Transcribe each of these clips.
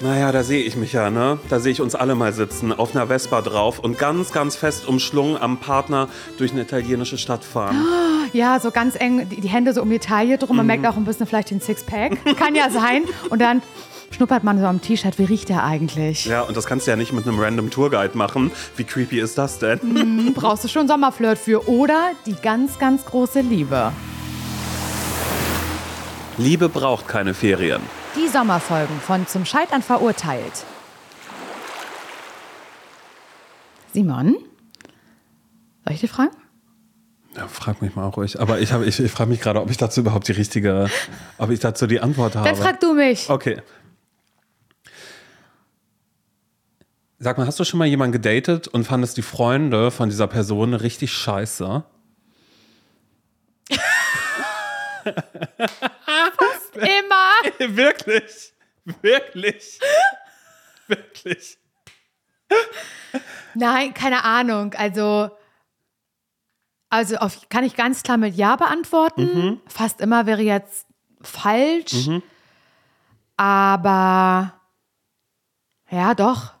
Naja, da sehe ich mich ja, ne? Da sehe ich uns alle mal sitzen, auf einer Vespa drauf und ganz, ganz fest umschlungen am Partner durch eine italienische Stadt fahren. Ja, so ganz eng, die Hände so um die Taille drum. Man merkt auch ein bisschen vielleicht den Sixpack. Kann ja sein. Und dann schnuppert man so am T-Shirt. Wie riecht der eigentlich? Ja, und das kannst du ja nicht mit einem random Tourguide machen. Wie creepy ist das denn? Hm, Brauchst du schon Sommerflirt für. Oder die ganz, ganz große Liebe. Liebe braucht keine Ferien. Die Sommerfolgen von Zum Scheitern verurteilt. Simon? Soll ich dir fragen? Ja, frag mich mal ruhig. Aber ich, hab- ich, ich frage mich gerade, ob ich dazu überhaupt die richtige, ob ich dazu die Antwort habe. Dann frag du mich. Okay. Sag mal, hast du schon mal jemanden gedatet und fandest die Freunde von dieser Person richtig scheiße? Immer. Wirklich? Wirklich? Wirklich? Nein, keine Ahnung. Also, also auf, kann ich ganz klar mit Ja beantworten. Fast immer wäre jetzt falsch. Aber ja, doch.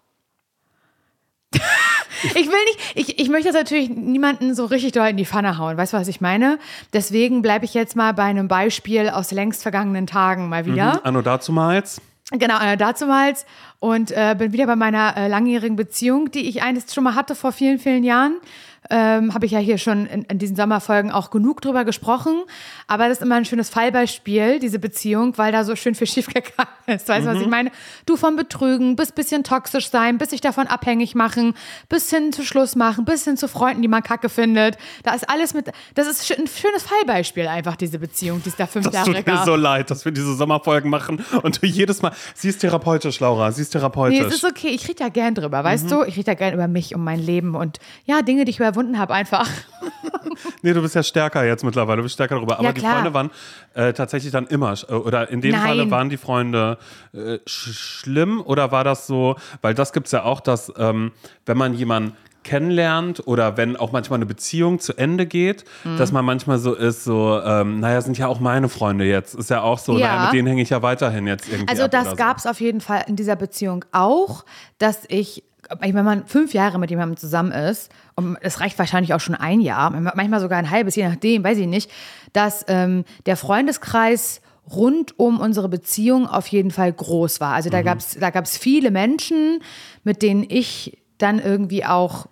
Ich will nicht, ich, ich möchte jetzt natürlich niemanden so richtig doll in die Pfanne hauen. Weißt du, was ich meine? Deswegen bleibe ich jetzt mal bei einem Beispiel aus längst vergangenen Tagen mal wieder. Anno dazumals? Genau, äh, dazumals. Und äh, bin wieder bei meiner äh, langjährigen Beziehung, die ich einst schon mal hatte vor vielen, vielen Jahren. Ähm, Habe ich ja hier schon in, in diesen Sommerfolgen auch genug drüber gesprochen. Aber das ist immer ein schönes Fallbeispiel, diese Beziehung, weil da so schön viel schiefgegangen ist. Weißt du, was ich meine? Du vom Betrügen bis bisschen toxisch sein, bis sich davon abhängig machen, bis hin zu Schluss machen, bis hin zu Freunden, die man kacke findet. Da ist alles mit. Das ist ein schönes Fallbeispiel einfach, diese Beziehung, die es da fünf Das Jahre tut mir gab. so leid, dass wir diese Sommerfolgen machen und du jedes Mal. Sie ist therapeutisch, Laura. Sie ist therapeutisch. Nee, es ist okay. Ich rede ja gern drüber, weißt du? Ich rede ja gern über mich und mein Leben und ja, Dinge, die ich überwunden habe, einfach. Nee, du bist ja stärker jetzt mittlerweile, du bist stärker darüber. Aber Ja, die. Freunde waren äh, tatsächlich dann immer, äh, oder in dem Nein. Falle waren die Freunde äh, sch schlimm oder war das so, weil das gibt es ja auch, dass ähm, wenn man jemanden kennenlernt oder wenn auch manchmal eine Beziehung zu Ende geht, Mhm. dass man manchmal so ist, so, ähm, naja, sind ja auch meine Freunde jetzt. Ist ja auch so, Ja. naja, mit denen hänge ich ja weiterhin jetzt irgendwie. Also das so. gab es auf jeden Fall in dieser Beziehung auch, dass ich, wenn man fünf Jahre mit jemandem zusammen ist, und es reicht wahrscheinlich auch schon ein Jahr, manchmal sogar ein halbes, je nachdem, weiß ich nicht, dass ähm, der Freundeskreis rund um unsere Beziehung auf jeden Fall groß war. Also da gab's da gab's viele Menschen, mit denen ich dann irgendwie auch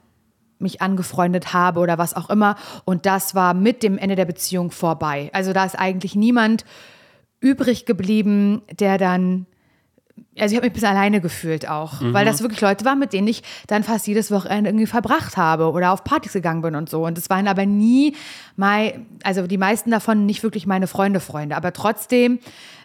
mich angefreundet habe oder was auch immer. Und das war mit dem Ende der Beziehung vorbei. Also da ist eigentlich niemand übrig geblieben, der dann. Also ich habe mich ein bisschen alleine gefühlt auch, weil das wirklich Leute waren, mit denen ich dann fast jedes Wochenende irgendwie verbracht habe oder auf Partys gegangen bin und so. Und es waren aber nie mal, also die meisten davon nicht wirklich meine Freunde, Freunde. Aber trotzdem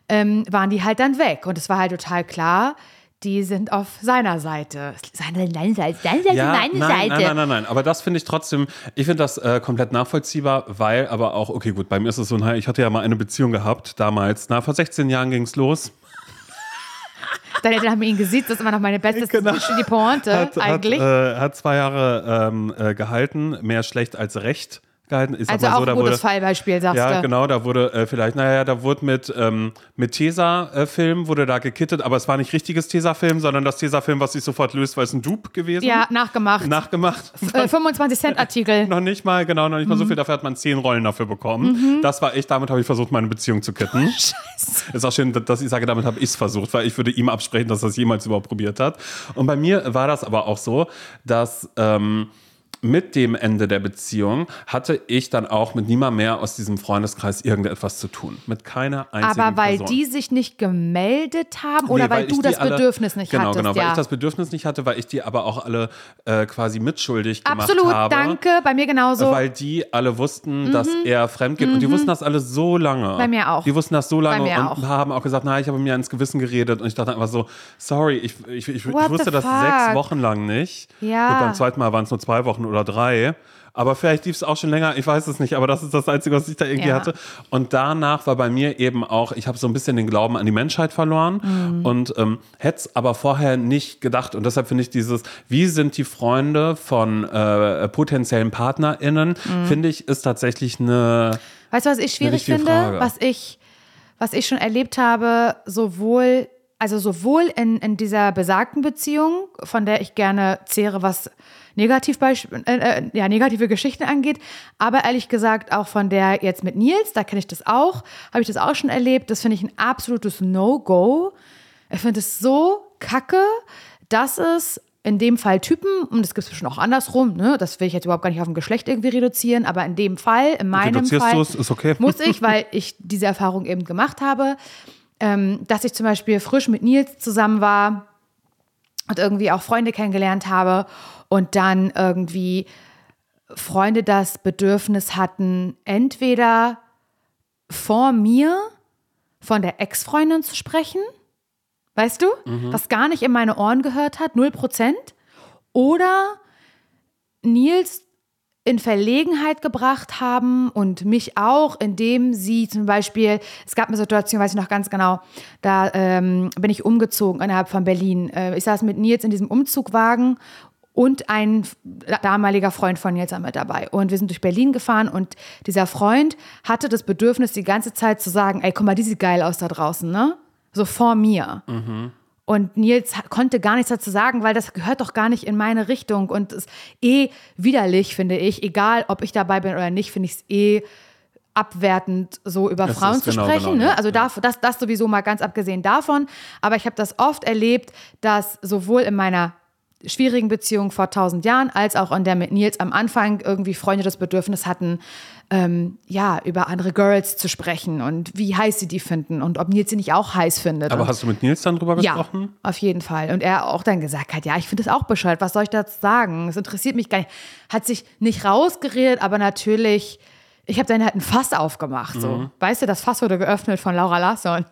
ähm, waren die halt dann weg. Und es war halt total klar, die sind auf seiner Seite. Seine, seine Seite, seine Seite, Ja, meine nein, Seite. nein, nein, nein, nein. Aber das finde ich trotzdem, ich finde das äh, komplett nachvollziehbar, weil aber auch, okay, gut, bei mir ist es so, ich hatte ja mal eine Beziehung gehabt damals. Na, vor 16 Jahren ging es los. Deine Eltern haben ihn gesehen, das ist immer noch meine beste Genau. die Pointe Hat, hat, eigentlich. äh, hat zwei Jahre ähm, äh, gehalten, mehr schlecht als recht gehalten. Ich also auch so, da ein gutes wurde, Fallbeispiel, sagst Ja, du. genau, da wurde äh, vielleicht, naja, da wurde mit, ähm, mit Tesa-Film, wurde da gekittet, aber es war nicht richtiges Tesa-Film, sondern das Tesa-Film, was sich sofort löst, weil es ein Dupe gewesen. Ja, nachgemacht. Nachgemacht. äh, 25 Cent Artikel. Noch nicht mal, genau, noch nicht mal so Mhm. viel. Dafür hat man zehn Rollen dafür bekommen. Das war ich, damit habe ich versucht, meine Beziehung zu kitten. Scheiße. Ist auch schön, dass ich sage, damit habe ich es versucht, weil ich würde ihm absprechen, dass er es jemals überhaupt probiert hat. Und bei mir war das aber auch so, dass ähm, mit dem Ende der Beziehung hatte ich dann auch mit niemand mehr aus diesem Freundeskreis irgendetwas zu tun. Mit keiner einzigen Aber weil Person. die sich nicht gemeldet haben oder Nee, weil, ich du das alle- Bedürfnis nicht genau, hattest. Genau, weil ja. ich das Bedürfnis nicht hatte, weil ich die aber auch alle äh, quasi mitschuldig gemacht Absolut, habe. danke. Bei mir genauso. Weil die alle wussten, dass er fremd geht. Und die wussten das alle so lange. Mhm. Bei mir auch. Die wussten das so lange und auch. haben auch gesagt, na, ich habe mir ins Gewissen geredet. Und ich dachte einfach so, sorry, ich, ich, ich, ich wusste das fuck? sechs Wochen lang nicht. Ja. Gut, beim zweiten Mal waren es nur zwei Wochen oder drei. Aber vielleicht lief es auch schon länger, ich weiß es nicht, aber das ist das Einzige, was ich da irgendwie Ja. hatte. Und danach war bei mir eben auch, ich habe so ein bisschen den Glauben an die Menschheit verloren Mhm. und ähm, hätte es aber vorher nicht gedacht. Und deshalb finde ich dieses, wie sind die Freunde von äh, potenziellen PartnerInnen, Mhm. finde ich, ist tatsächlich eine. Weißt du, was ich schwierig finde? Frage. Was ich, was ich schon erlebt habe, sowohl also sowohl in, in dieser besagten Beziehung, von der ich gerne zehre, was Negativbeispiel, äh, äh, ja, negative Geschichten angeht, aber ehrlich gesagt auch von der jetzt mit Nils, da kenne ich das auch, habe ich das auch schon erlebt. Das finde ich ein absolutes No-Go. Ich finde es so kacke, dass es in dem Fall Typen, und das gibt es bestimmt auch andersrum, ne? das will ich jetzt überhaupt gar nicht auf ein Geschlecht irgendwie reduzieren, aber in dem Fall, in meinem Fall, okay. muss ich, weil ich diese Erfahrung eben gemacht habe, ähm, dass ich zum Beispiel frisch mit Nils zusammen war und irgendwie auch Freunde kennengelernt habe und dann irgendwie Freunde das Bedürfnis hatten, entweder vor mir von der Ex-Freundin zu sprechen, weißt du, was gar nicht in meine Ohren gehört hat, 0 Prozent, oder Nils in Verlegenheit gebracht haben und mich auch, indem sie zum Beispiel, es gab eine Situation, weiß ich noch ganz genau, da ähm, bin ich umgezogen innerhalb von Berlin. Äh, ich saß mit Nils in diesem Umzugwagen und ein damaliger Freund von Nils war mit dabei. Und wir sind durch Berlin gefahren und dieser Freund hatte das Bedürfnis, die ganze Zeit zu sagen, ey, guck mal, die sieht geil aus da draußen, ne? So vor mir. Und Nils konnte gar nichts dazu sagen, weil das gehört doch gar nicht in meine Richtung und ist eh widerlich, finde ich. Egal, ob ich dabei bin oder nicht, finde ich es eh abwertend, so über Es Frauen zu genau, sprechen. genau, ne? Also ja. das, das sowieso mal ganz abgesehen davon. Aber ich habe das oft erlebt, dass sowohl in meiner schwierigen Beziehung vor tausend Jahren als auch in der mit Nils am Anfang irgendwie Freunde das Bedürfnis hatten, ähm, ja, über andere Girls zu sprechen und wie heiß sie die finden und ob Nils sie nicht auch heiß findet. Aber und hast du mit Nils dann drüber gesprochen? ja, auf jeden Fall. Und er auch dann gesagt hat, ja, ich finde das auch bescheuert. Was soll ich dazu sagen? Es interessiert mich gar nicht. Hat sich nicht rausgeredet, aber natürlich, ich habe dann halt ein Fass aufgemacht. So. Mhm. Weißt du, das Fass wurde geöffnet von Laura Larsson.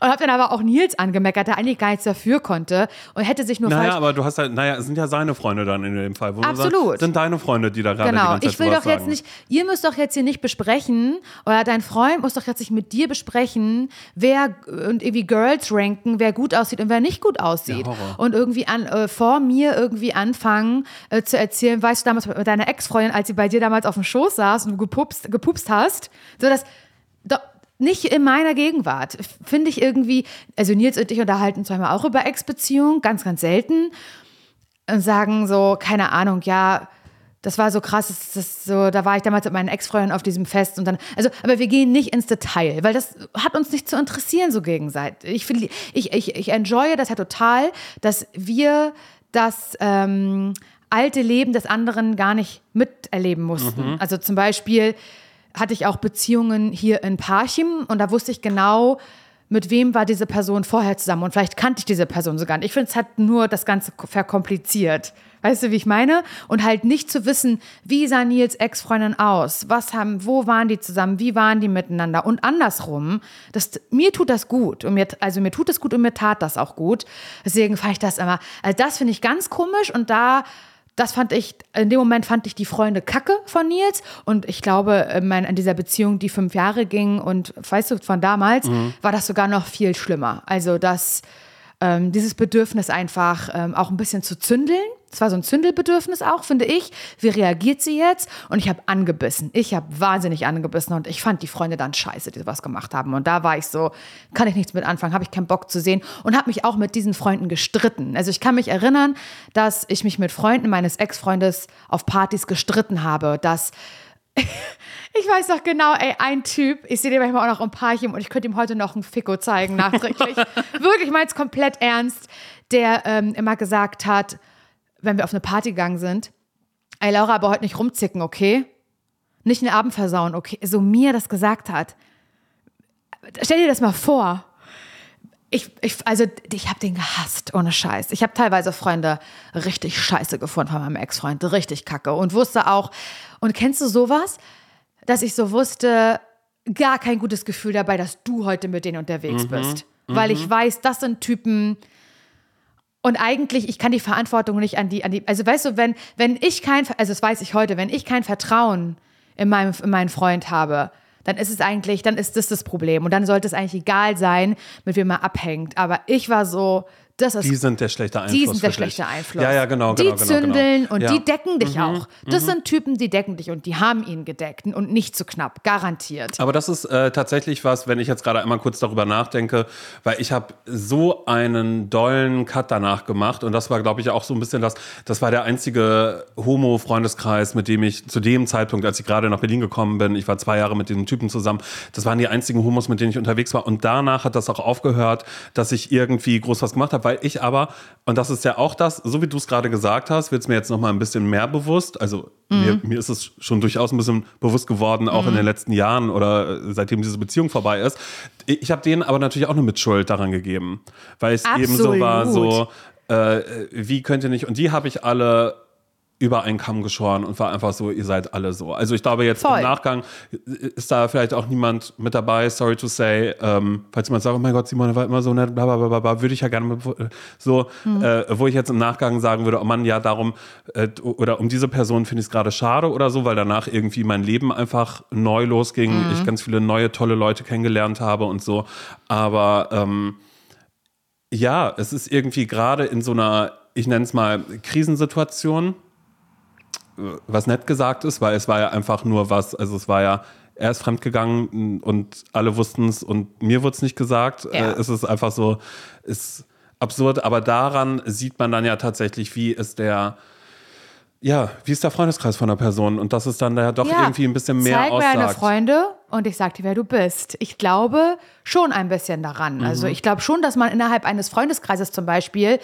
Und habe dann aber auch Nils angemeckert, der eigentlich gar nichts dafür konnte und hätte sich nur Naja, falsch aber du hast halt, naja, es sind ja seine Freunde dann in dem Fall. Wo Absolut. Sagst, sind deine Freunde, die da gerade Genau, ich will doch jetzt sagen. nicht, ihr müsst doch jetzt hier nicht besprechen, oder dein Freund muss doch jetzt nicht mit dir besprechen, wer und irgendwie Girls ranken, wer gut aussieht und wer nicht gut aussieht. Ja, und irgendwie an, äh, vor mir irgendwie anfangen äh, zu erzählen, weißt du, damals mit deiner Ex-Freundin, als sie bei dir damals auf dem Schoß saß und du gepupst, gepupst hast, so dass. Doch, nicht in meiner Gegenwart. Finde ich irgendwie, also Nils und ich unterhalten uns zweimal auch über Ex-Beziehungen, ganz, ganz selten und sagen so, keine Ahnung, ja, das war so krass, das, das so, da war ich damals mit meinen Ex-Freunden auf diesem Fest und dann, also, aber wir gehen nicht ins Detail, weil das hat uns nicht zu interessieren so gegenseitig. Ich finde, ich, ich, ich enjoye das ja total, dass wir das ähm, alte Leben des anderen gar nicht miterleben mussten. Also zum Beispiel hatte ich auch Beziehungen hier in Parchim und da wusste ich genau, mit wem war diese Person vorher zusammen und vielleicht kannte ich diese Person sogar nicht. Ich finde, es hat nur das Ganze verkompliziert. Weißt du, wie ich meine? Und halt nicht zu wissen, wie sah Nils Ex-Freundin aus? Was haben, wo waren die zusammen? Wie waren die miteinander? Und andersrum, das, mir tut das gut. Und mir, also mir tut es gut und mir tat das auch gut. Deswegen fand ich das immer, also das finde ich ganz komisch und da das fand ich, in dem Moment fand ich die Freunde kacke von Nils. Und ich glaube, in, mein, in dieser Beziehung, die fünf Jahre ging und weißt du, von damals, war das sogar noch viel schlimmer. Also, dass ähm, dieses Bedürfnis einfach ähm, auch ein bisschen zu zündeln. Es war so ein Zündelbedürfnis auch, finde ich. Wie reagiert sie jetzt? Und ich habe angebissen. Ich habe wahnsinnig angebissen und ich fand die Freunde dann scheiße, die sowas gemacht haben. Und da war ich so, kann ich nichts mit anfangen, habe ich keinen Bock zu sehen und habe mich auch mit diesen Freunden gestritten. Also ich kann mich erinnern, dass ich mich mit Freunden meines Ex-Freundes auf Partys gestritten habe, dass ich weiß noch genau, ey, ein Typ, ich sehe den manchmal auch noch im Parchim und ich könnte ihm heute noch einen Ficko zeigen, nachträglich. Wirklich, ich meine es komplett ernst, der ähm, immer gesagt hat, wenn wir auf eine Party gegangen sind, ey, Laura, aber heute nicht rumzicken, okay? Nicht den Abend versauen, okay? So mir das gesagt hat. Stell dir das mal vor. Ich, ich, also ich habe den gehasst, ohne Scheiß. Ich habe teilweise Freunde richtig scheiße gefunden von meinem Ex-Freund, richtig kacke. Und wusste auch, und kennst du sowas, dass ich so wusste, gar kein gutes Gefühl dabei, dass du heute mit denen unterwegs bist. Weil ich weiß, das sind Typen, und eigentlich, ich kann die Verantwortung nicht an die, an die, also weißt du, wenn, wenn ich kein, also das weiß ich heute, wenn ich kein Vertrauen in meinem, in meinen Freund habe, dann ist es eigentlich, dann ist das das Problem. Und dann sollte es eigentlich egal sein, mit wem er abhängt. Aber ich war so, das ist Die sind der schlechte Einfluss. die sind der schlechte Einfluss. Ja, ja, genau, Die genau, genau, zündeln genau. und ja. die decken dich auch. Das sind Typen, die decken dich und die haben ihn gedeckt und nicht zu knapp, garantiert. Aber das ist äh, tatsächlich was, wenn ich jetzt gerade einmal kurz darüber nachdenke, weil ich habe so einen dollen Cut danach gemacht und das war, glaube ich, auch so ein bisschen das, das war der einzige Homo-Freundeskreis, mit dem ich zu dem Zeitpunkt, als ich gerade nach Berlin gekommen bin, ich war zwei Jahre mit diesem Typen zusammen, das waren die einzigen Homos, mit denen ich unterwegs war und danach hat das auch aufgehört, dass ich irgendwie groß was gemacht habe, weil ich aber, und das ist ja auch das, so wie du es gerade gesagt hast, wird es mir jetzt noch mal ein bisschen mehr bewusst, also mir, mir ist es schon durchaus ein bisschen bewusst geworden, auch in den letzten Jahren oder äh, seitdem diese Beziehung vorbei ist. Ich habe denen aber natürlich auch eine Mitschuld daran gegeben, weil es eben so war, so äh, wie könnt ihr nicht, und die habe ich alle über einen Kamm geschoren und war einfach so, ihr seid alle so. Also ich glaube jetzt Voll. im Nachgang ist da vielleicht auch niemand mit dabei, sorry to say, ähm, falls jemand sagt, oh mein Gott, Simone war immer so nett, bla bla bla, bla, würde ich ja gerne so, äh, wo ich jetzt im Nachgang sagen würde, oh Mann, ja, darum, äh, oder um diese Person finde ich es gerade schade oder so, weil danach irgendwie mein Leben einfach neu losging, ich ganz viele neue, tolle Leute kennengelernt habe und so. Aber ähm, ja, es ist irgendwie gerade in so einer, ich nenne es mal, Krisensituation, was nett gesagt ist, weil es war ja einfach nur was, also es war ja, er ist fremdgegangen und alle wussten es und mir wurde es nicht gesagt. Ja. Äh, Es ist einfach so, ist absurd, aber daran sieht man dann ja tatsächlich, wie ist der, ja, wie ist der Freundeskreis von der Person und das ist dann da ja doch Ja, irgendwie ein bisschen mehr Zeig mir deine aussagt. Freunde und ich sag dir, wer du bist. Ich glaube schon ein bisschen daran. Mhm. Also ich glaube schon, dass man innerhalb eines Freundeskreises zum Beispiel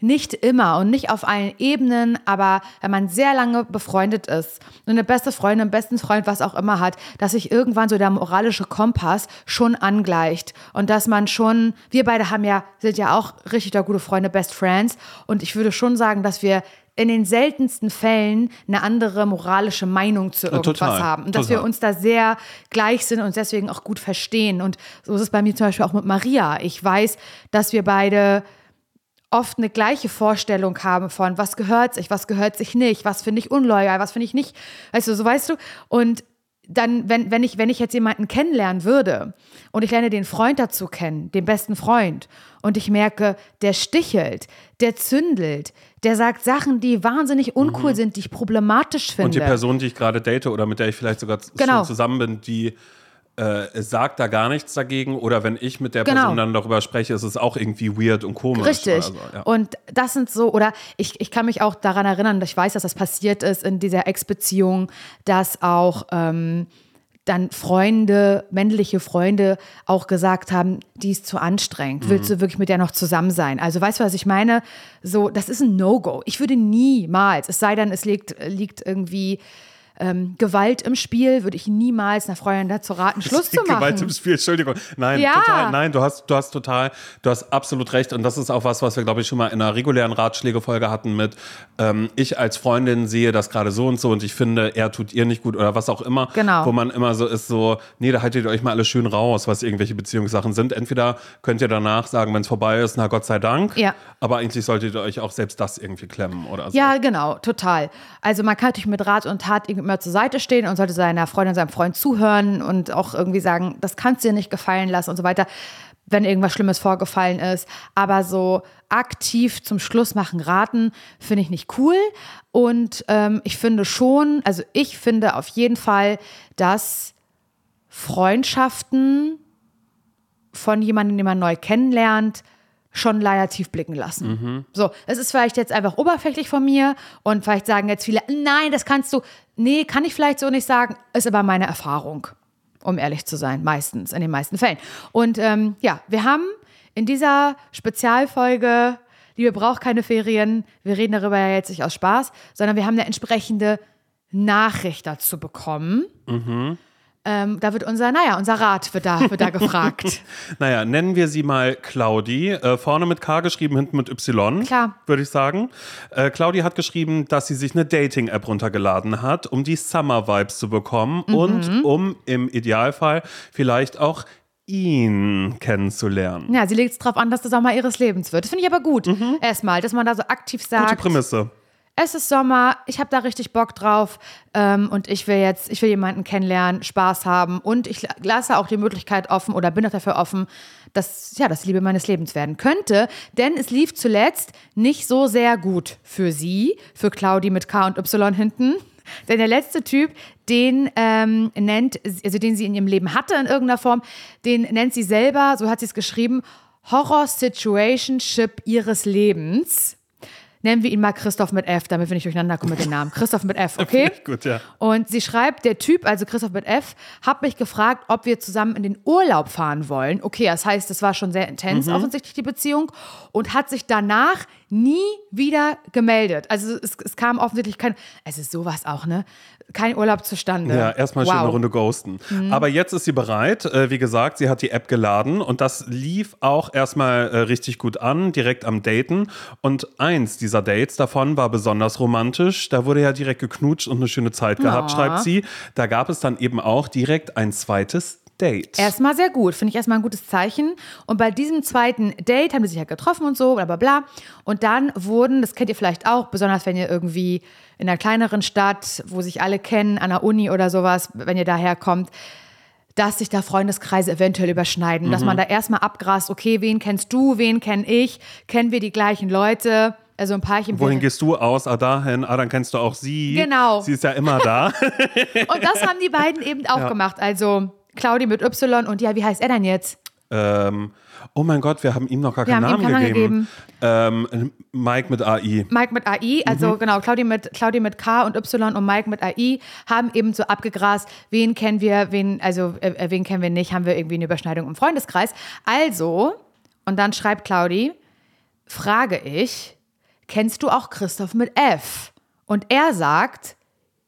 nicht immer und nicht auf allen Ebenen, aber wenn man sehr lange befreundet ist und eine beste Freundin, einen besten Freund, was auch immer hat, dass sich irgendwann so der moralische Kompass schon angleicht und dass man schon, wir beide haben ja, sind ja auch richtig da gute Freunde, Best Friends und ich würde schon sagen, dass wir in den seltensten Fällen eine andere moralische Meinung zu irgendwas total, haben und dass wir total. uns da sehr gleich sind und uns deswegen auch gut verstehen und so ist es bei mir zum Beispiel auch mit Maria. Ich weiß, dass wir beide oft eine gleiche Vorstellung haben von, was gehört sich, was gehört sich nicht, was finde ich unloyal, was finde ich nicht, weißt du, so weißt du. Und dann, wenn, wenn, ich, wenn ich jetzt jemanden kennenlernen würde und ich lerne den Freund dazu kennen, den besten Freund, und ich merke, der stichelt, der zündelt, der sagt Sachen, die wahnsinnig uncool sind, die ich problematisch finde. Und die Person, die ich gerade date oder mit der ich vielleicht sogar Genau. zusammen bin, die äh, sagt da gar nichts dagegen. Oder wenn ich mit der Genau. Person dann darüber spreche, ist es auch irgendwie weird und komisch. Richtig. So, ja. Und das sind so, oder ich, ich kann mich auch daran erinnern, dass ich weiß, dass das passiert ist in dieser Ex-Beziehung, dass auch ähm, dann Freunde, männliche Freunde auch gesagt haben, die ist zu anstrengend. Willst du wirklich mit der noch zusammen sein? Also weißt du, was ich meine? So, das ist ein No-Go. Ich würde niemals, es sei denn, es liegt, liegt irgendwie ähm, Gewalt im Spiel, würde ich niemals einer Freundin dazu raten, Schluss zu machen. Gewalt im Spiel, Entschuldigung. Nein, Ja. total, nein, du hast, du hast total, du hast absolut recht. Und das ist auch was, was wir, glaube ich, schon mal in einer regulären Ratschlägefolge hatten mit, ähm, ich als Freundin sehe das gerade so und so und ich finde, er tut ihr nicht gut oder was auch immer. Genau. Wo man immer so ist, so, nee, da haltet ihr euch mal alle schön raus, was irgendwelche Beziehungssachen sind. Entweder könnt ihr danach sagen, wenn es vorbei ist, na Gott sei Dank. Ja. Aber eigentlich solltet ihr euch auch selbst das irgendwie klemmen oder so. Ja, genau, total. Also man kann natürlich mit Rat und Tat immer zur Seite stehen und sollte seiner Freundin, seinem Freund zuhören und auch irgendwie sagen, das kannst du dir nicht gefallen lassen und so weiter, wenn irgendwas Schlimmes vorgefallen ist. Aber so aktiv zum Schluss machen, raten, finde ich nicht cool. Und ähm, ich finde schon, also ich finde auf jeden Fall, dass Freundschaften von jemandem, den man neu kennenlernt, schon leider tief blicken lassen. So, es ist vielleicht jetzt einfach oberflächlich von mir und vielleicht sagen jetzt viele, nein, das kannst du. Nee, kann ich vielleicht so nicht sagen, ist aber meine Erfahrung, um ehrlich zu sein, meistens, in den meisten Fällen. Und ähm, ja, wir haben in dieser Spezialfolge, Liebe braucht keine Ferien, wir reden darüber ja jetzt nicht aus Spaß, sondern wir haben eine entsprechende Nachricht dazu bekommen. Ähm, da wird unser, naja, unser Rat wird da, wird da gefragt. Naja, nennen wir sie mal Claudi. Äh, vorne mit K geschrieben, hinten mit Y. Klar. Würde ich sagen. Äh, Claudi hat geschrieben, dass sie sich eine Dating-App runtergeladen hat, um die Summer-Vibes zu bekommen Mhm. und um im Idealfall vielleicht auch ihn kennenzulernen. Ja, sie legt es drauf an, dass das auch mal ihres Lebens wird. Das finde ich aber gut. Erstmal, dass man da so aktiv Mhm. Gute sagt, Prämisse. Es ist Sommer, ich habe da richtig Bock drauf ähm, und ich will jetzt, ich will jemanden kennenlernen, Spaß haben und ich lasse auch die Möglichkeit offen oder bin auch dafür offen, dass ja das Liebe meines Lebens werden könnte, denn es lief zuletzt nicht so sehr gut für sie, für Claudi mit K und Y hinten. Denn der letzte Typ, den ähm, nennt, also den sie in ihrem Leben hatte in irgendeiner Form, den nennt sie selber, so hat sie es geschrieben, Horror-Situationship ihres Lebens. Nennen wir ihn mal Christoph mit F, damit wir nicht durcheinander kommen mit dem Namen. Christoph mit F, okay? Gut, ja. Und sie schreibt, der Typ, also Christoph mit F, hat mich gefragt, ob wir zusammen in den Urlaub fahren wollen. Okay, das heißt, das war schon sehr intens, mhm. offensichtlich die Beziehung. Und hat sich danach nie wieder gemeldet. Also es, es kam offensichtlich kein, es ist sowas auch, ne? Kein Urlaub zustande. Ja, erstmal wow. schön eine Runde ghosten. Mhm. Aber jetzt ist sie bereit. Äh, wie gesagt, sie hat die App geladen und das lief auch erstmal äh, richtig gut an, direkt am Daten. Und eins dieser Dates davon war besonders romantisch. Da wurde ja direkt geknutscht und eine schöne Zeit gehabt, oh. schreibt sie. Da gab es dann eben auch direkt ein zweites Date. Erstmal sehr gut, finde ich erstmal ein gutes Zeichen. Und bei diesem zweiten Date haben sie sich ja getroffen und so, bla bla bla. Und dann wurden, das kennt ihr vielleicht auch, besonders wenn ihr irgendwie in einer kleineren Stadt, wo sich alle kennen, an der Uni oder sowas, wenn ihr daher kommt, dass sich da Freundeskreise eventuell überschneiden. Mhm. Dass man da erstmal abgrast, okay, wen kennst du, wen kenne ich, kennen wir die gleichen Leute. Also ein Paarchen. Wohin gehst du aus? Ah, dahin. Ah, dann kennst du auch sie. Genau. Sie ist ja immer da. und das haben die beiden eben auch ja. gemacht. Also Claudi mit Y und ja, wie heißt er denn jetzt? Ähm, oh mein Gott, wir haben ihm noch gar keinen Namen, keinen gegeben. gegeben. Ähm, Mike mit AI. Mike mit AI, also mhm. genau, Claudi mit, Claudi mit K und Y und Mike mit AI haben eben so abgegrast, wen kennen wir, wen, also äh, äh, wen kennen wir nicht, haben wir irgendwie eine Überschneidung im Freundeskreis. Also, und dann schreibt Claudi, frage ich, kennst du auch Christoph mit F? Und er sagt,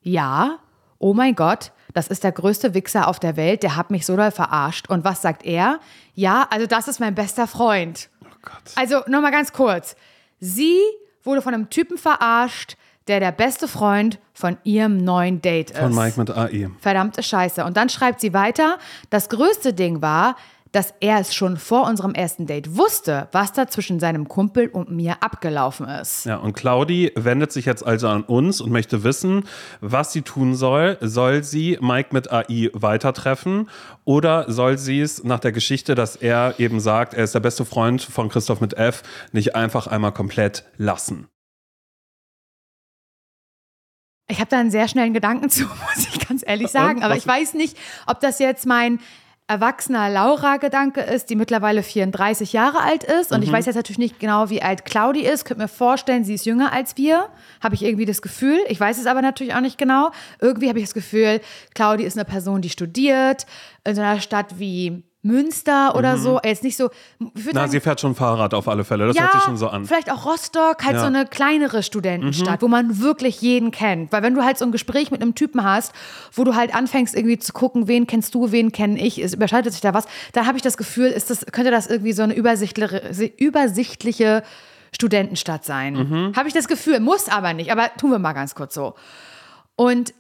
ja, oh mein Gott, das ist der größte Wichser auf der Welt, der hat mich so doll verarscht. Und was sagt er? Ja, also das ist mein bester Freund. Oh Gott. Also nochmal ganz kurz. Sie wurde von einem Typen verarscht, der der beste Freund von ihrem neuen Date ist. Von Mike mit AI. Verdammte Scheiße. Und dann schreibt sie weiter, das größte Ding war, dass er es schon vor unserem ersten Date wusste, was da zwischen seinem Kumpel und mir abgelaufen ist. Ja, und Claudi wendet sich jetzt also an uns und möchte wissen, was sie tun soll. Soll sie Mike mit AI weitertreffen oder soll sie es nach der Geschichte, dass er eben sagt, er ist der beste Freund von Christoph mit F, nicht einfach einmal komplett lassen? Ich habe da einen sehr schnellen Gedanken zu, muss ich ganz ehrlich sagen. Aber ich weiß nicht, ob das jetzt mein erwachsener Laura-Gedanke ist, die mittlerweile 34 Jahre alt ist. Und mhm. ich weiß jetzt natürlich nicht genau, wie alt Claudi ist. Könnte mir vorstellen, sie ist jünger als wir. Habe ich irgendwie das Gefühl. Ich weiß es aber natürlich auch nicht genau. Irgendwie habe ich das Gefühl, Claudi ist eine Person, die studiert in so einer Stadt wie Münster oder mhm. so. Jetzt nicht so. Na, sagen, sie fährt schon Fahrrad auf alle Fälle. Das ja, hört sich schon so an. Vielleicht auch Rostock, halt ja. so eine kleinere Studentenstadt, mhm. wo man wirklich jeden kennt. Weil wenn du halt so ein Gespräch mit einem Typen hast, wo du halt anfängst irgendwie zu gucken, wen kennst du, wen kenne ich, es überschreitet sich da was, dann habe ich das Gefühl, ist das, könnte das irgendwie so eine übersichtliche, übersichtliche Studentenstadt sein. Mhm. Habe ich das Gefühl, muss aber nicht. Aber tun wir mal ganz kurz so. Und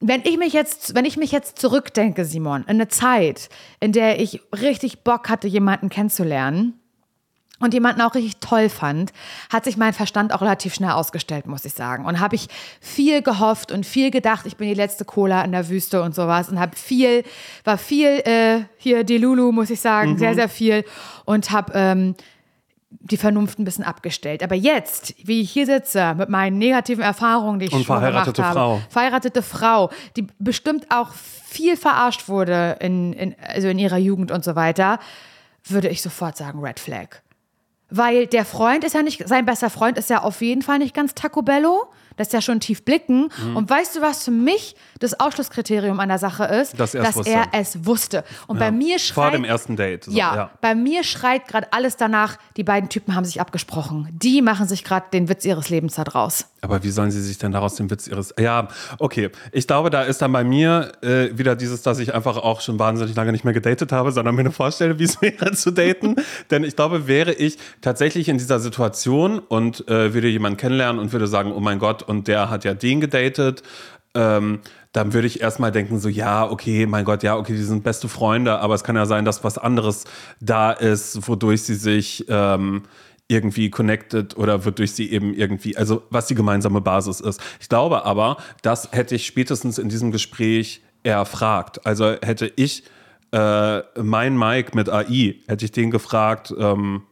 wenn ich mich jetzt, wenn ich mich jetzt zurückdenke, Simon, in eine Zeit, in der ich richtig Bock hatte, jemanden kennenzulernen und jemanden auch richtig toll fand, hat sich mein Verstand auch relativ schnell ausgestellt, muss ich sagen. Und habe ich viel gehofft und viel gedacht, ich bin die letzte Cola in der Wüste und sowas und habe viel, war viel äh, hier die Lulu, muss ich sagen, mhm. sehr sehr viel und habe ähm, die Vernunft ein bisschen abgestellt. Aber jetzt, wie ich hier sitze, mit meinen negativen Erfahrungen, die ich Und schon verheiratete gemacht Frau. habe, verheiratete Frau, die bestimmt auch viel verarscht wurde in, in, also in ihrer Jugend und so weiter, würde ich sofort sagen, Red Flag. Weil der Freund ist ja nicht, sein bester Freund ist ja auf jeden Fall nicht ganz Taco Bello. Das ist ja schon tief blicken. Mhm. Und weißt du, was für mich das Ausschlusskriterium der Sache ist? Dass, dass er es wusste. Und ja. bei mir schreit. Vor dem ersten Date. So, ja, ja, bei mir schreit gerade alles danach, die beiden Typen haben sich abgesprochen. Die machen sich gerade den Witz ihres Lebens da draus. Aber wie sollen sie sich denn daraus den Witz ihres. Ja, okay. Ich glaube, da ist dann bei mir äh, wieder dieses, dass ich einfach auch schon wahnsinnig lange nicht mehr gedatet habe, sondern mir nur vorstelle, wie es wäre zu daten. Denn ich glaube, wäre ich tatsächlich in dieser Situation und äh, würde jemanden kennenlernen und würde sagen, oh mein Gott, und der hat ja den gedatet. Ähm, dann würde ich erstmal denken, so, ja, okay, mein Gott, ja, okay, die sind beste Freunde, aber es kann ja sein, dass was anderes da ist, wodurch sie sich ähm, irgendwie connected oder wird durch sie eben irgendwie, also was die gemeinsame Basis ist. Ich glaube aber, das hätte ich spätestens in diesem Gespräch erfragt. Also hätte ich äh, mein Mike mit AI, hätte ich den gefragt, ähm,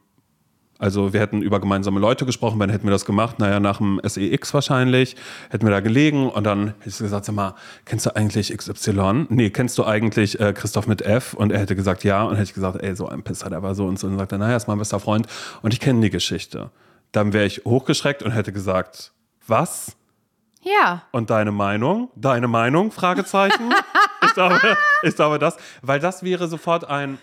also wir hätten über gemeinsame Leute gesprochen, wann hätten wir das gemacht? Naja, nach dem SEX wahrscheinlich, hätten wir da gelegen und dann hätte ich gesagt, sag mal, kennst du eigentlich XY? Nee, kennst du eigentlich äh, Christoph mit F? Und er hätte gesagt, ja. Und hätte ich gesagt, ey, so ein Pisser, der war so und so. Und sagt er, naja, ist mein bester Freund und ich kenne die Geschichte. Dann wäre ich hochgeschreckt und hätte gesagt, was? Ja. Und deine Meinung? Deine Meinung? Fragezeichen. ich, glaube, ich glaube das, weil das wäre sofort ein,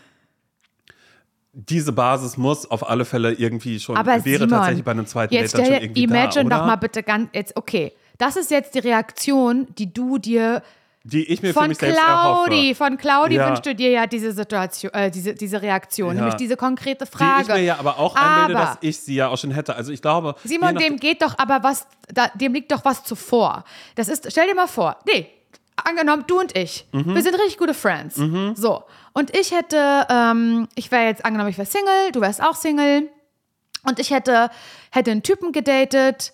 diese Basis muss auf alle Fälle irgendwie schon, Aber wäre Simon, tatsächlich bei einem zweiten jetzt Date dann schon irgendwie imagine da, doch mal bitte ganz, jetzt, okay. Das ist jetzt die Reaktion, die du dir Die ich mir für von mich selbst Claudi, erhoffe. von Claudi Ja. wünschst du dir ja diese Situation, äh, diese, diese Reaktion, Ja. nämlich diese konkrete Die Frage. ich mir ja aber auch einbilde, Aber- dass ich sie ja auch schon hätte. Also ich glaube, Simon, dem geht doch aber was, da, dem liegt doch was zuvor. Das ist, stell dir mal vor, nee, angenommen, du und ich, Mhm. wir sind richtig gute Friends. So. Und ich hätte, ähm, ich wäre jetzt, angenommen, ich wäre Single, du wärst auch Single. Und ich hätte, hätte einen Typen gedatet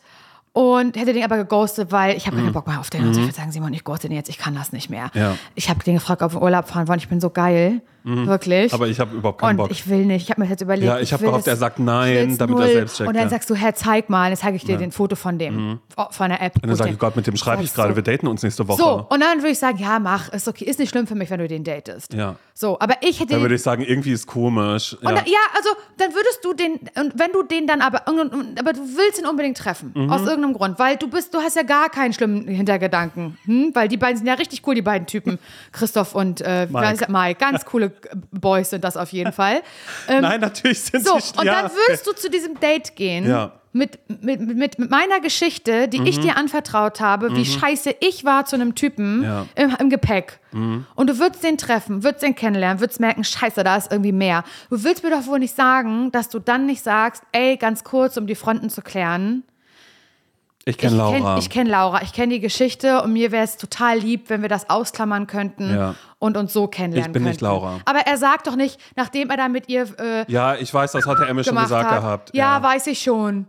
und hätte den aber geghostet, weil ich habe keinen Bock mehr auf den. Also ich würde sagen, Simon, ich ghoste den jetzt, ich kann das nicht mehr. Mhm. Ja. Ich habe den gefragt, ob wir Urlaub fahren wollen. Ich bin so geil. Wirklich. Mhm. aber ich habe überhaupt keinen Und Bock. ich will nicht. Ich habe mir jetzt überlegt. Ja, ich hab will gehofft, das- er sagt nein, damit er null. selbst checkt, Und dann ja. sagst du, Herr, zeig mal. Dann zeige ich dir den Foto von dem, oh, von der App. und dann sage ich, Gott, mit dem schreibe ich gerade, du. wir daten uns nächste Woche. So, und dann würde ich sagen, ja, mach, ist okay, ist nicht schlimm für mich, wenn du den datest. Ja. So, aber ich hätte Dann würde ich sagen, irgendwie ist komisch. und Ja. da, ja, also dann würdest du den, und wenn du den dann aber, aber du willst ihn unbedingt treffen, Mhm. aus irgendeinem Grund, weil du bist, du hast ja gar keinen schlimmen Hintergedanken, hm? weil die beiden sind ja richtig cool, die beiden Typen, Christoph und äh, Mike. er? Mike, ganz coole Boys sind das auf jeden Fall. Ähm, Nein, natürlich sind so, sie und ja. dann würdest du zu diesem Date gehen. Ja. Mit, mit, mit, mit meiner Geschichte, die ich dir anvertraut habe, wie scheiße ich war zu einem Typen Ja. im, im Gepäck. Und du würdest den treffen, würdest den kennenlernen, würdest merken, scheiße, da ist irgendwie mehr. Du willst mir doch wohl nicht sagen, dass du dann nicht sagst, ey, ganz kurz, um die Fronten zu klären. Ich kenne Laura. kenn- ich kenne Laura, ich kenne die Geschichte und mir wäre es total lieb, wenn wir das ausklammern könnten Ja. und uns so kennenlernen Ich bin könnten. nicht Laura. Aber er sagt doch nicht, nachdem er da mit ihr äh, ja, ich weiß, das hat der Emil schon gesagt hat. gehabt. Ja, weiß ich schon.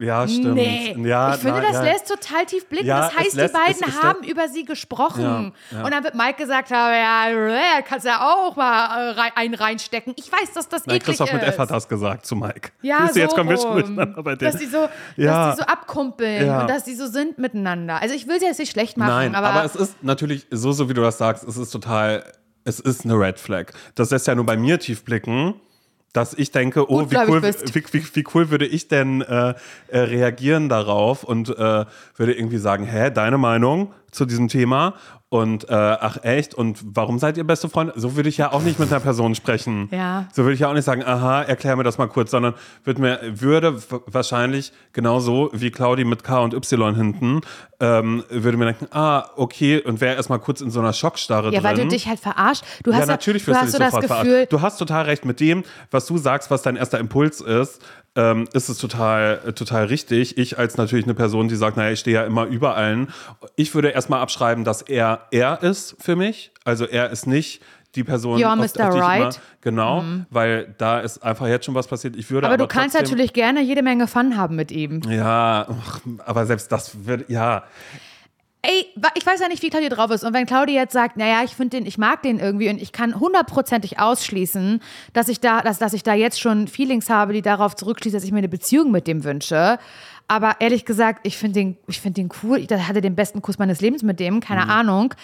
Ja, stimmt. Nee, Ja, ich finde, na, das ja. lässt total tief blicken. Ja, das heißt, lässt- die beiden es- es haben über sie gesprochen. Und dann wird Mike gesagt haben, ja, kannst ja auch mal äh, einen reinstecken. Ich weiß, dass das Nein, eklig Christoph ist. mit F hat das gesagt zu Mike. ja, du, jetzt so kommen wir schon miteinander bei denen. dass die so, dass die so abkumpeln und dass die so sind miteinander. Also ich will sie jetzt nicht schlecht machen, Nein, aber, aber, es ist natürlich so, so wie du das sagst, es ist total, es ist eine Red Flag. Das lässt ja nur bei mir tief blicken, dass ich denke, oh, wie cool, wie, wie, wie cool würde ich denn äh, äh, reagieren darauf und äh, würde irgendwie sagen, hä, deine Meinung zu diesem Thema? Und äh, ach echt, und warum seid ihr beste Freunde? So würde ich ja auch nicht mit einer Person sprechen. Ja. So würde ich ja auch nicht sagen, aha, erklär mir das mal kurz, sondern würde mir, würde wahrscheinlich genauso wie Claudi mit K und Y hinten, ähm, würde mir denken, ah, okay, und wäre erstmal kurz in so einer Schockstarre ja, drin. weil du dich halt verarscht. Du hast ja, natürlich du wirst du hast dich so das sofort Gefühl, verarscht. Du hast total recht mit dem, was du sagst, was dein erster Impuls ist. Ähm, ist es total, äh, total richtig. Ich als natürlich eine Person, die sagt, naja, ich stehe ja immer über allen. Ich würde erstmal abschreiben, dass er er ist für mich. Also er ist nicht die Person, You're auf, Mr. auf die ich immer, Right. Mhm. genau, weil da ist einfach jetzt schon was passiert. Ich würde aber, aber, du kannst trotzdem, natürlich gerne jede Menge Fun haben mit ihm. Ja, aber selbst das wird, ja, Ey, ich weiß ja nicht, wie Claudia drauf ist. Und wenn Claudia jetzt sagt, naja, ich finde den, ich mag den irgendwie und ich kann hundertprozentig ausschließen, dass ich da, dass, dass ich da jetzt schon Feelings habe, die darauf zurückschließen, dass ich mir eine Beziehung mit dem wünsche. Aber ehrlich gesagt, ich finde den, ich finde den cool. Ich hatte den besten Kuss meines Lebens mit dem, keine Mhm. Ahnung.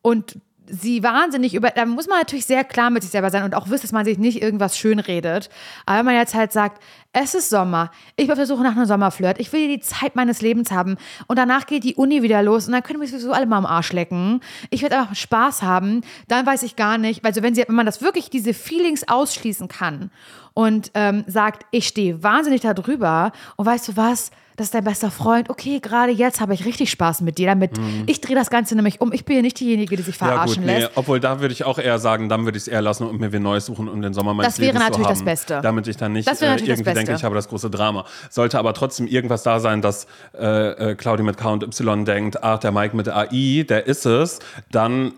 Und sie wahnsinnig über, da muss man natürlich sehr klar mit sich selber sein und auch wissen, dass man sich nicht irgendwas schönredet. Aber wenn man jetzt halt sagt, es ist Sommer, ich bin auf der Suche nach einem Sommerflirt, ich will die Zeit meines Lebens haben und danach geht die Uni wieder los und dann können wir sowieso alle mal am Arsch lecken. Ich werde einfach Spaß haben, dann weiß ich gar nicht, also wenn, sie, wenn man das wirklich, diese Feelings ausschließen kann und ähm, sagt, ich stehe wahnsinnig da drüber und weißt du was, das ist dein bester Freund. Okay, gerade jetzt habe ich richtig Spaß mit dir. Damit ich drehe das Ganze nämlich um. Ich bin ja nicht diejenige, die sich Mhm. ja gut, verarschen nee, lässt. obwohl da würde ich auch eher sagen, dann würde ich es eher lassen und mir wen Neues suchen, um den Sommer meines Das wäre Lebens natürlich zu das haben, Beste. Damit ich dann nicht Das wäre äh, natürlich das irgendwie denke, ich habe das große Drama. Sollte aber trotzdem irgendwas da sein, dass äh, äh, Claudia mit K und Y denkt, ach, der Mike mit AI, der ist es, dann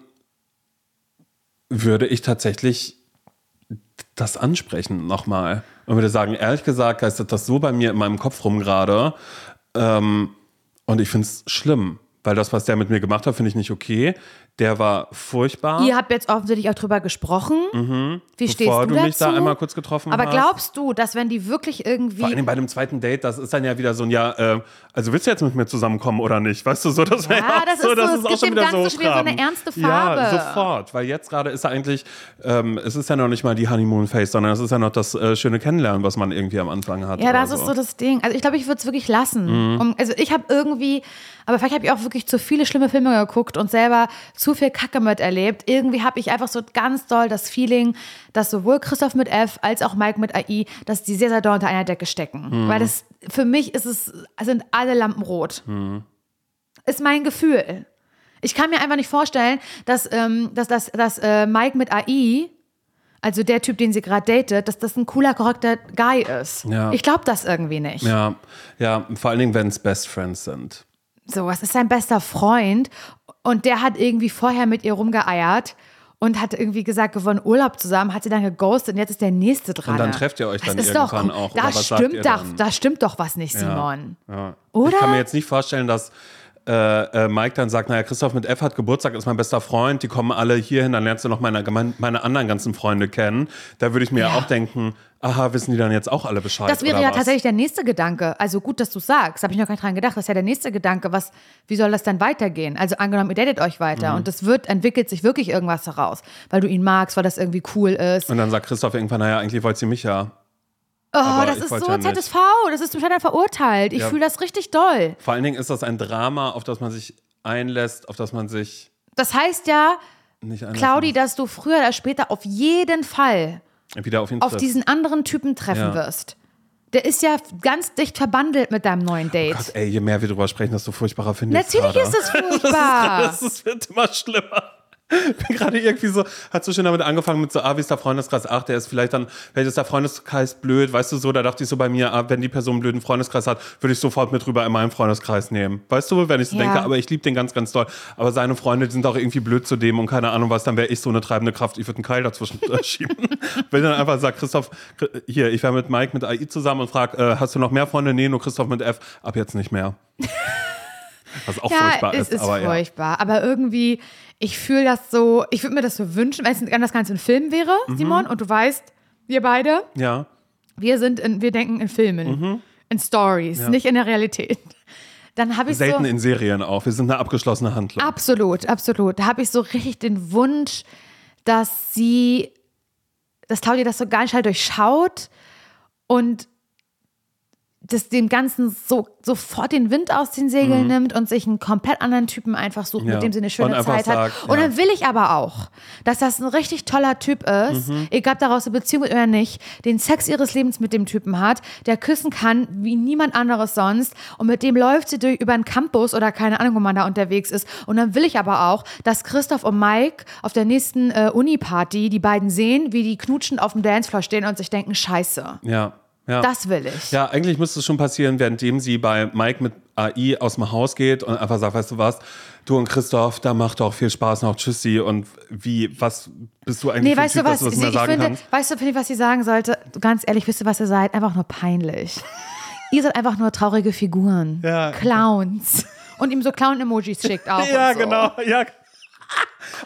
würde ich tatsächlich das ansprechen nochmal. Und würde sagen, ehrlich gesagt, geistert das so bei mir in meinem Kopf rum gerade. Ähm, und ich finde es schlimm, weil das, was der mit mir gemacht hat, finde ich nicht okay. Der war furchtbar. Ihr habt jetzt offensichtlich auch drüber gesprochen. Wie stehst bevor du, du mich dazu? da einmal kurz getroffen Aber hast. glaubst du, dass wenn die wirklich irgendwie Vor allem bei einem zweiten Date, das ist dann ja wieder so ein Ja, äh, also willst du jetzt mit mir zusammenkommen oder nicht? Weißt du, so, das wäre Ja, das so, ist so, das ist auch schon wieder so wieder so eine ernste Farbe. Ja, sofort, weil jetzt gerade ist ja eigentlich, ähm, es ist ja noch nicht mal die Honeymoon Phase, sondern es ist ja noch das äh, schöne Kennenlernen, was man irgendwie am Anfang hat. Ja, das ist so das Ding. Also ich glaube, ich würde es wirklich lassen. Mhm. Um, also ich habe irgendwie, aber vielleicht habe ich auch wirklich zu viele schlimme Filme geguckt und selber zu viel Kacke miterlebt. Irgendwie habe ich einfach so ganz doll das Feeling, dass sowohl Christoph mit F als auch Mike mit AI, dass die sehr, sehr doll unter einer Decke stecken. Mhm. Weil das, für mich ist es, sind alle Lampen rot. Mhm. Ist mein Gefühl. Ich kann mir einfach nicht vorstellen, dass, ähm, dass, dass, dass äh, Mike mit AI also der Typ, den sie gerade datet, dass das ein cooler, korrekter Guy ist. Ja. Ich glaube das irgendwie nicht. Ja, ja, vor allen Dingen, wenn es Best Friends sind. So, es ist sein bester Freund und der hat irgendwie vorher mit ihr rumgeeiert und hat irgendwie gesagt, wir wollen Urlaub zusammen, hat sie dann geghostet und jetzt ist der nächste dran. Und dann trefft ihr euch dann das ist irgendwann doch, auch, Da was stimmt, doch, da stimmt doch was nicht, Simon. Ja. Oder? Ich kann mir jetzt nicht vorstellen, dass äh, äh, Mike dann sagt, naja, Christoph mit F hat Geburtstag, ist mein bester Freund, die kommen alle hierhin, dann lernst du noch meine, meine anderen ganzen Freunde kennen. Da würde ich mir ja. auch denken, aha, wissen die dann jetzt auch alle Bescheid? Das wäre ja was? tatsächlich der nächste Gedanke. Also gut, dass du sagst. Habe ich noch gar nicht dran gedacht. Das ist ja der nächste Gedanke. Was, wie soll das dann weitergehen? Also angenommen, ihr datet euch weiter Mhm. und es wird, entwickelt sich wirklich irgendwas daraus, weil du ihn magst, weil das irgendwie cool ist. Und dann sagt Christoph irgendwann, naja, eigentlich wollte sie mich ja. Oh, Aber das ist so ja. ZSV. Das ist zum Scheitern verurteilt. Ich Ja. fühle das richtig doll. Vor allen Dingen ist das ein Drama, auf das man sich einlässt, auf das man sich Das heißt ja. Claudi, dass du früher oder später auf jeden Fall wieder auf ihn auf diesen anderen Typen treffen Ja. wirst. Der ist ja ganz dicht verbandelt mit deinem neuen Date. Gott, ey, je mehr wir drüber sprechen, desto furchtbarer finde ich Natürlich ist das furchtbar. Das, ist, das wird immer schlimmer. Ich bin gerade irgendwie so, hat so schön damit angefangen mit so, ah, wie ist der Freundeskreis? Ach, der ist vielleicht dann, vielleicht ist der Freundeskreis blöd, weißt du so, da dachte ich so bei mir, ah, wenn die Person einen blöden Freundeskreis hat, würde ich sofort mit rüber in meinen Freundeskreis nehmen. Weißt du, wenn ich so Ja. denke, aber ich liebe den ganz, ganz doll. Aber seine Freunde, die sind auch irgendwie blöd zu dem und keine Ahnung was, dann wäre ich so eine treibende Kraft, ich würde einen Keil dazwischen schieben. wenn dann einfach sagt, Christoph, hier, ich wäre mit Mike mit AI zusammen und frag, äh, hast du noch mehr Freunde? Nee, nur Christoph mit F, ab jetzt nicht mehr. Was auch ja, furchtbar es ist, ist aber ja. furchtbar. Aber irgendwie, ich fühle das so, ich würde mir das so wünschen, wenn es wenn das Ganze ein Film wäre, Mhm. Simon, und du weißt, wir beide, Ja. wir sind in, wir denken in Filmen, in Stories, Mhm. Ja. nicht in der Realität. Dann habe ich Selten so, in Serien auch. Wir sind eine abgeschlossene Handlung. absolut, absolut, da habe ich so richtig den Wunsch, dass sie, dass Claudia das so ganz schnell durchschaut und das dem Ganzen so sofort den Wind aus den Segeln nimmt und sich einen komplett anderen Typen einfach sucht, Mhm. Ja. mit dem sie eine schöne Zeit sagt, hat. Und ja. dann will ich aber auch, dass das ein richtig toller Typ ist, Mhm. egal ob daraus eine Beziehung oder nicht, den Sex ihres Lebens mit dem Typen hat, der küssen kann wie niemand anderes sonst und mit dem läuft sie durch über einen Campus oder keine Ahnung, wo man da unterwegs ist. Und dann will ich aber auch, dass Christoph und Mike auf der nächsten äh, Uni-Party die beiden sehen, wie die knutschend auf dem Dancefloor stehen und sich denken, scheiße. Ja. Ja. Das will ich. ja, eigentlich müsste es schon passieren, währenddem sie bei Mike mit AI aus dem Haus geht und einfach sagt, weißt du was, du und Christoph, da macht doch viel Spaß noch, tschüssi und wie, was bist du eigentlich Nee, weißt typ, du was? dass du das Sie, sagen finde, kannst? weißt du, finde ich, was sie sagen sollte? Ganz ehrlich, wisst ihr, was ihr seid? Einfach nur peinlich. ihr seid einfach nur traurige Figuren. Ja. Clowns. Und ihm so Clown-Emojis schickt auch. Ja, so. genau, ja.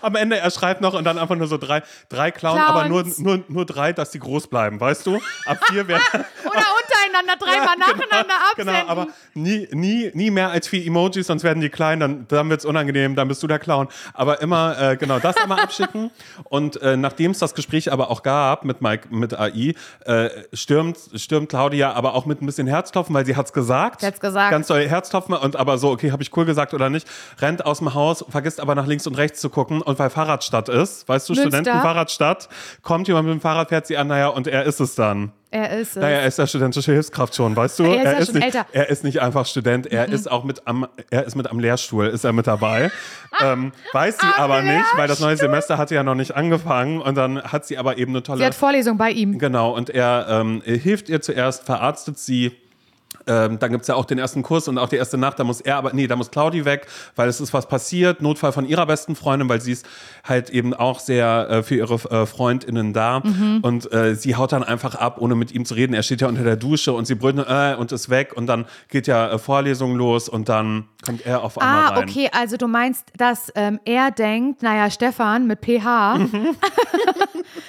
Am Ende, er schreibt noch und dann einfach nur so drei, drei Clown, aber nur, Clowns. nur, nur drei, dass die groß bleiben, weißt du? Ab vier wäre Oder untereinander dreimal nacheinander absenden. Genau, aber nie, nie, nie mehr als vier Emojis, sonst werden die klein, dann, dann wird es unangenehm, dann bist du der Clown. Aber immer, äh, genau, das immer abschicken. Und äh, nachdem es das Gespräch aber auch gab mit Mike, mit AI, äh, stürmt, stürmt Claudia aber auch mit ein bisschen Herzklopfen, weil sie hat's gesagt. Sie hat's gesagt. Ganz doll Herzklopfen und aber so, okay, habe ich cool gesagt oder nicht, rennt aus dem Haus, vergisst aber nach links und rechts zu gucken und weil Fahrradstadt ist, weißt du, Münster. Studentenfahrradstadt, kommt jemand mit dem Fahrrad, fährt sie an, naja, und er ist es dann. er ist es. Naja, er ist ja studentische Hilfskraft schon, weißt du? Er ist ja schon nicht, älter. Mhm. er ist nicht einfach Student, er ist auch mit am, er ist mit am Lehrstuhl, ist er mit dabei. ähm, weiß sie Am aber nicht, weil das neue? Semester hatte ja noch nicht angefangen und dann hat sie aber eben eine tolle. sie hat Vorlesung bei ihm. Genau, und er ähm, er hilft ihr zuerst, verarztet sie. Ähm, dann gibt es ja auch den ersten Kurs und auch die erste Nacht. Da muss er aber, nee, da muss Claudi weg, weil es ist was passiert. Notfall von ihrer besten Freundin, weil sie ist halt eben auch sehr äh, für ihre äh, FreundInnen da. Mhm. Und äh, sie haut dann einfach ab, ohne mit ihm zu reden. Er steht ja unter der Dusche und sie brüllt äh, und ist weg. Und dann geht ja äh, Vorlesung los und dann kommt er auf einmal Ah, rein. okay, also du meinst, dass ähm, er denkt, naja, Stefan mit PH, Mhm.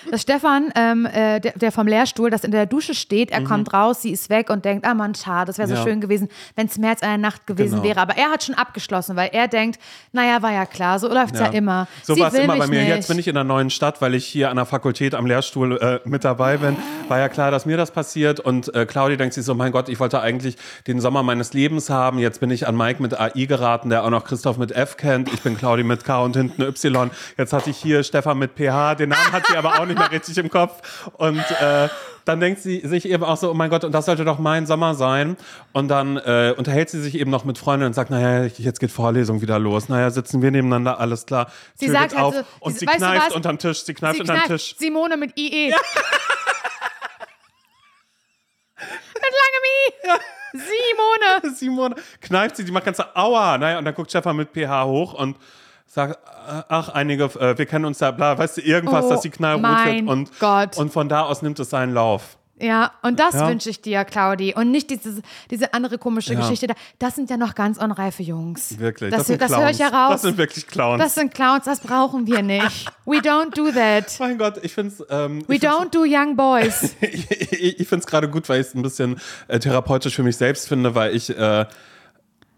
dass Stefan, ähm, äh, der, der vom Lehrstuhl, das in der Dusche steht, er kommt raus, sie ist weg und denkt, ah Mann, schade, das wäre so Mhm. Ja. schön gewesen, wenn es mehr als eine Nacht gewesen Genau. wäre. Aber er hat schon abgeschlossen, weil er denkt, naja, war ja klar, so läuft es ja. immer. So war es immer bei mir. Nicht. Jetzt bin ich in einer neuen Stadt, weil ich hier an der Fakultät am Lehrstuhl äh, mit dabei bin. War ja klar, dass mir das passiert. Und äh, Claudia denkt sich so, mein Gott, ich wollte eigentlich den Sommer meines Lebens haben. Jetzt bin ich an Mike mit AI geraten, der auch noch Christoph mit F kennt. Ich bin Claudi mit K und hinten Y. Jetzt hatte ich hier Stefan mit PH. Den Namen hat sie aber auch nicht mehr richtig im Kopf. Und äh, dann denkt sie sich eben auch so, oh mein Gott, und das sollte doch mein Sommer sein. Und dann äh, unterhält sie sich eben noch mit Freunden und sagt, naja, jetzt geht Vorlesung wieder los. Naja, sitzen wir nebeneinander, alles klar. Sie Tür sagt geht auf halt so, und sie- sie kneift unterm Tisch, sie kneift Sie unterm Tisch. Simone mit IE. mit langem I. Simone. Simone kneift sie, die macht ganz so, aua. Naja, und dann guckt Stefan mit PH hoch und sagt, äh, ach, einige, äh, wir kennen uns da, bla, weißt du, irgendwas, Oh, dass sie knallrot wird. Und, Gott. und von da aus nimmt es seinen Lauf. Ja, und das Ja. wünsche ich dir, Claudi. Und nicht diese, diese andere komische Ja. Geschichte da. Das sind ja noch ganz unreife Jungs. Wirklich. Das, Das, sind das höre ich ja raus. Das sind wirklich Clowns. Das sind Clowns, das brauchen wir nicht. We don't do that. mein Gott, ich finde es. Ähm, We ich don't do young boys. ich ich finde es gerade gut, weil ich es ein bisschen äh, therapeutisch für mich selbst finde, weil ich äh,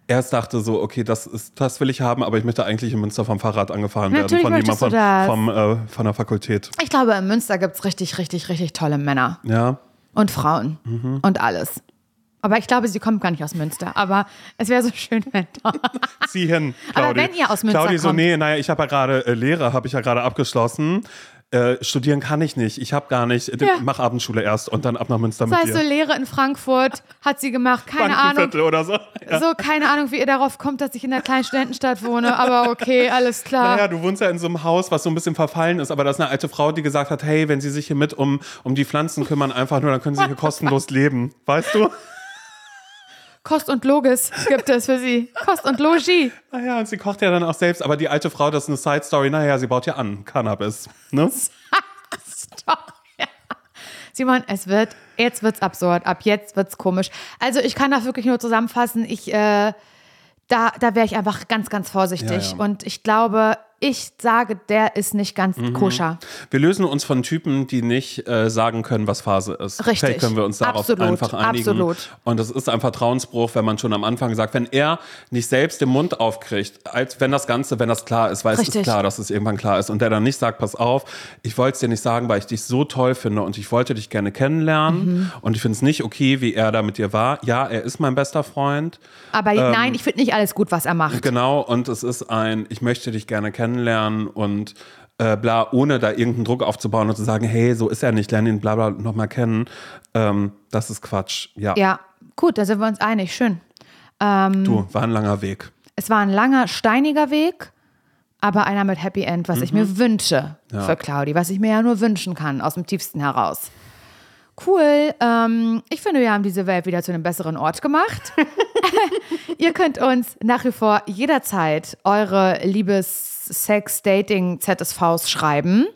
erst dachte so, okay, das ist, das will ich haben, aber ich möchte eigentlich in Münster vom Fahrrad angefahren Natürlich werden von jemandem von, vom, äh, von der Fakultät. Ich glaube, in Münster gibt es richtig, richtig, richtig tolle Männer. Ja. Und Frauen. Mhm. Und alles. Aber ich glaube, sie kommt gar nicht aus Münster. Aber es wäre so schön, wenn. Zieh hin, Aber Claudi. wenn ihr aus Münster Claudi so, kommt- nee, naja, ich habe ja gerade äh, Lehre, habe ich ja gerade abgeschlossen. Äh, studieren kann ich nicht. Ich habe gar nicht, Ja. mach Abendschule erst und dann ab nach Münster Das mit heißt, so dir. Lehre in Frankfurt hat sie gemacht. Keine Ahnung. Oder so. Ja. So, keine Ahnung, wie ihr darauf kommt, dass ich in einer kleinen Studentenstadt wohne. Aber okay, alles klar. Naja, du wohnst ja in so einem Haus, was so ein bisschen verfallen ist, aber da ist eine alte Frau, die gesagt hat, hey, wenn Sie sich hier mit um, um die Pflanzen kümmern, einfach nur, dann können Sie hier kostenlos leben. Weißt du? Kost und Logis gibt es für sie. Kost und Logis. Naja, und sie kocht ja dann auch selbst, aber die alte Frau, das ist eine Side Story, naja, sie baut ja an, Cannabis. Ne? Simon, es wird, jetzt wird's absurd. Ab jetzt wird's komisch. Also ich kann das wirklich nur zusammenfassen. Ich, äh, da, da wäre ich einfach ganz, ganz vorsichtig. Ja, ja. Und ich glaube, ich sage, der ist nicht ganz Mhm. koscher. Wir lösen uns von Typen, die nicht äh, sagen können, was Phase ist. Richtig. Vielleicht können wir uns darauf Absolut. einfach einigen. Absolut. Und das ist ein Vertrauensbruch, wenn man schon am Anfang sagt, wenn er nicht selbst den Mund aufkriegt, als wenn das Ganze, wenn das klar ist, weil es Richtig. ist klar, dass es irgendwann klar ist und der dann nicht sagt, pass auf, ich wollte es dir nicht sagen, weil ich dich so toll finde und ich wollte dich gerne kennenlernen Mhm. und ich finde es nicht okay, wie er da mit dir war. Ja, er ist mein bester Freund. Aber nein, ich finde nicht alles gut, was er macht. Genau, und es ist ein, ich möchte dich gerne kennenlernen und äh, bla, ohne da irgendeinen Druck aufzubauen und zu sagen, hey, so ist er nicht, lerne ihn bla bla nochmal kennen. Ähm, das ist Quatsch. Ja, Ja, gut, da sind wir uns einig. Schön. Ähm, du, war ein langer Weg. Es war ein langer, steiniger Weg, aber einer mit Happy End, was ich mir wünsche Mhm. Ja. für Claudi, was ich mir ja nur wünschen kann, aus dem tiefsten heraus. Cool. Ähm, ich finde, wir haben diese Welt wieder zu einem besseren Ort gemacht. Ihr könnt uns nach wie vor jederzeit eure Liebes-Sex-Dating-ZSVs schreiben.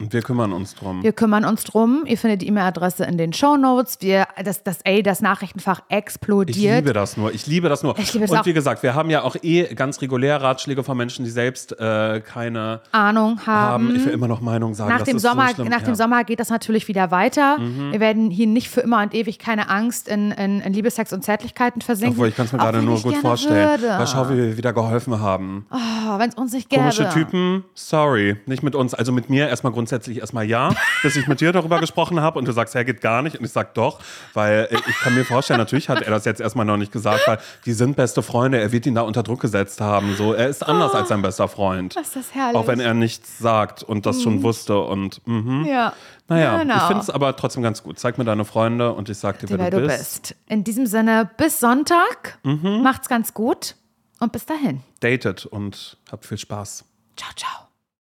Und wir kümmern uns drum. Wir kümmern uns drum. Ihr findet die E-Mail-Adresse in den Shownotes. Wir, das, das, ey, das Nachrichtenfach Ich explodiert. liebe das nur. Ich liebe das nur. Ich liebe es und auch. wie gesagt, wir haben ja auch eh ganz regulär Ratschläge von Menschen, die selbst äh, keine Ahnung haben. haben. Ich will immer noch Meinung sagen. Nach, das dem Sommer, so nach ja. dem Sommer geht das natürlich wieder weiter. Wir werden hier nicht für immer und ewig keine Angst in, in, in Liebe, Sex und Zärtlichkeiten versinken. Obwohl, ich kann es mir Auch gerade nur ich gut vorstellen. Würde. Mal schau, wie wir wieder geholfen haben. Oh, wenn es uns nicht gäbe. Komische Typen, sorry, nicht mit uns. Also mit mir erstmal grundsätzlich erstmal ja, bis ich mit dir darüber gesprochen habe und du sagst, ja, geht gar nicht. Und ich sag doch, weil äh, ich kann mir vorstellen, natürlich hat er das jetzt erstmal noch nicht gesagt, weil die sind beste Freunde, er wird ihn da unter Druck gesetzt haben. So, er ist anders als sein bester Freund. Oh, ist das herrlich. Auch wenn er nichts sagt und das schon wusste. Und mhm. Ja. naja, Genau. ich finde es aber trotzdem ganz gut. Zeig mir deine Freunde und ich sag dir, wer, wer du du bist. bist. In diesem Sinne, bis Sonntag. Mhm. Macht's ganz gut und bis dahin. Datet und habt viel Spaß. Ciao, ciao.